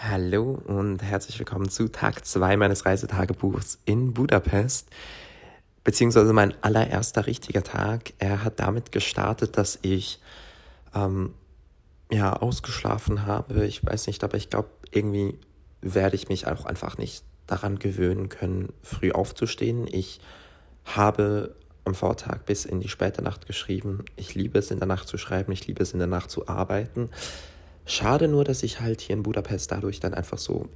Hallo und herzlich willkommen zu Tag 2 meines Reisetagebuchs in Budapest, beziehungsweise mein allererster richtiger Tag. Er hat damit gestartet, dass ich ähm, ja ausgeschlafen habe. Ich weiß nicht, aber ich glaube, irgendwie werde ich mich auch einfach nicht daran gewöhnen können, früh aufzustehen. Ich habe am Vortag bis in die späte Nacht geschrieben. Ich liebe es in der Nacht zu schreiben, ich liebe es in der Nacht zu arbeiten. Schade nur, dass ich halt hier in Budapest dadurch dann einfach so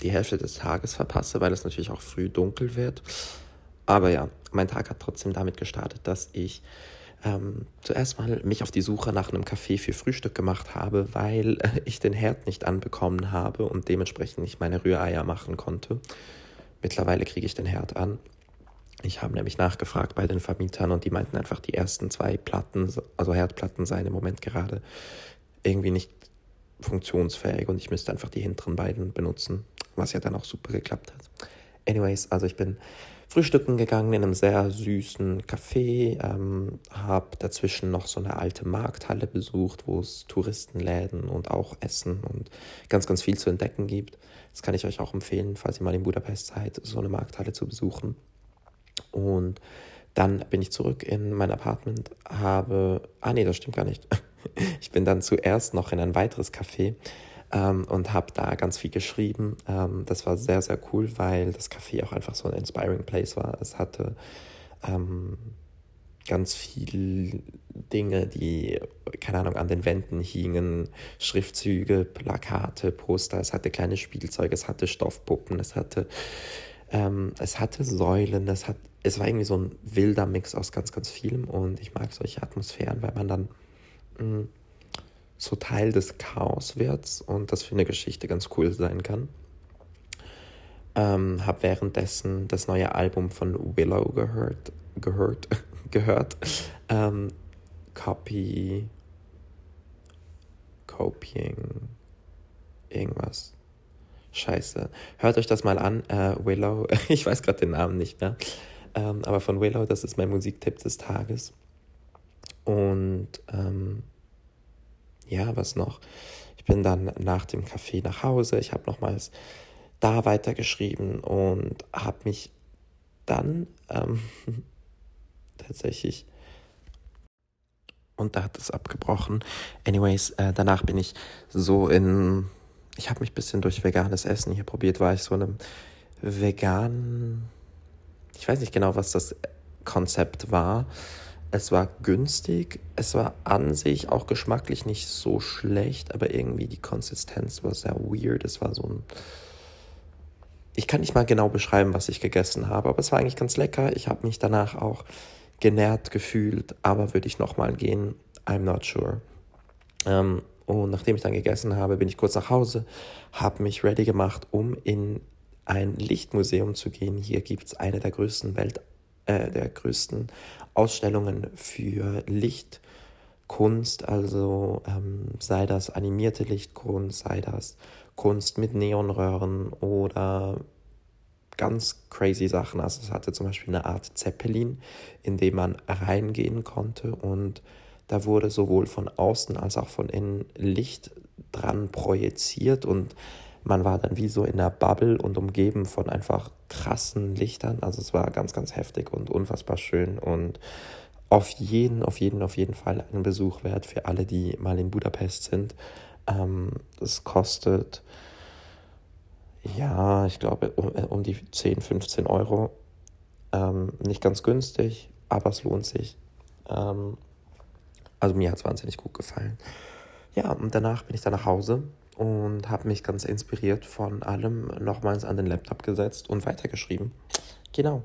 die Hälfte des Tages verpasse, weil es natürlich auch früh dunkel wird. Aber ja, mein Tag hat trotzdem damit gestartet, dass ich ähm, zuerst mal mich auf die Suche nach einem Café für Frühstück gemacht habe, weil äh, ich den Herd nicht anbekommen habe und dementsprechend nicht meine Rühreier machen konnte. Mittlerweile kriege ich den Herd an. Ich habe nämlich nachgefragt bei den Vermietern und die meinten einfach, die ersten zwei Platten, also Herdplatten seien im Moment gerade irgendwie nicht funktionsfähig und ich müsste einfach die hinteren beiden benutzen, was ja dann auch super geklappt hat. Anyways, also ich bin frühstücken gegangen in einem sehr süßen Café, ähm, habe dazwischen noch so eine alte Markthalle besucht, wo es Touristenläden und auch Essen und ganz, ganz viel zu entdecken gibt. Das kann ich euch auch empfehlen, falls ihr mal in Budapest seid, so eine Markthalle zu besuchen. Und dann bin ich zurück in mein Apartment, habe, ah nee, das stimmt gar nicht. Ich bin dann zuerst noch in ein weiteres Café ähm, und habe da ganz viel geschrieben. Ähm, das war sehr, sehr cool, weil das Café auch einfach so ein inspiring place war. Es hatte ähm, ganz viele Dinge, die, keine Ahnung, an den Wänden hingen, Schriftzüge, Plakate, Poster, es hatte kleine Spielzeuge, es hatte Stoffpuppen, es hatte, ähm, es hatte Säulen, es, hat, es war irgendwie so ein wilder Mix aus ganz, ganz vielem und ich mag solche Atmosphären, weil man dann so Teil des Chaos wird und das für eine Geschichte ganz cool sein kann. Ähm, habe währenddessen das neue Album von Willow gehört, gehört, gehört. Ähm, Copy, Copying, irgendwas. Scheiße. Hört euch das mal an. Äh, Willow, ich weiß gerade den Namen nicht mehr. Ähm, aber von Willow, das ist mein Musiktipp des Tages. Und ähm, ja, was noch? Ich bin dann nach dem Café nach Hause. Ich habe nochmals da weitergeschrieben und habe mich dann ähm, tatsächlich und da hat es abgebrochen. Anyways, äh, danach bin ich so in, ich habe mich ein bisschen durch veganes Essen hier probiert, war ich so in einem veganen, ich weiß nicht genau, was das Konzept war, es war günstig, es war an sich auch geschmacklich nicht so schlecht, aber irgendwie die Konsistenz war sehr weird. Es war so ein. Ich kann nicht mal genau beschreiben, was ich gegessen habe, aber es war eigentlich ganz lecker. Ich habe mich danach auch genährt gefühlt, aber würde ich nochmal gehen? I'm not sure. Ähm, und nachdem ich dann gegessen habe, bin ich kurz nach Hause, habe mich ready gemacht, um in ein Lichtmuseum zu gehen. Hier gibt es eine der größten Welt äh, der größten Ausstellungen für Lichtkunst, also ähm, sei das animierte Lichtkunst, sei das Kunst mit Neonröhren oder ganz crazy Sachen. Also es hatte zum Beispiel eine Art Zeppelin, in dem man reingehen konnte und da wurde sowohl von außen als auch von innen Licht dran projiziert und man war dann wie so in einer Bubble und umgeben von einfach krassen Lichtern. Also es war ganz, ganz heftig und unfassbar schön und auf jeden, auf jeden, auf jeden Fall einen Besuch wert für alle, die mal in Budapest sind. Ähm, es kostet, ja, ich glaube, um, um die 10, 15 Euro. Ähm, nicht ganz günstig, aber es lohnt sich. Ähm, also mir hat es wahnsinnig gut gefallen. Ja, und danach bin ich dann nach Hause und habe mich ganz inspiriert von allem nochmals an den Laptop gesetzt und weitergeschrieben. Genau.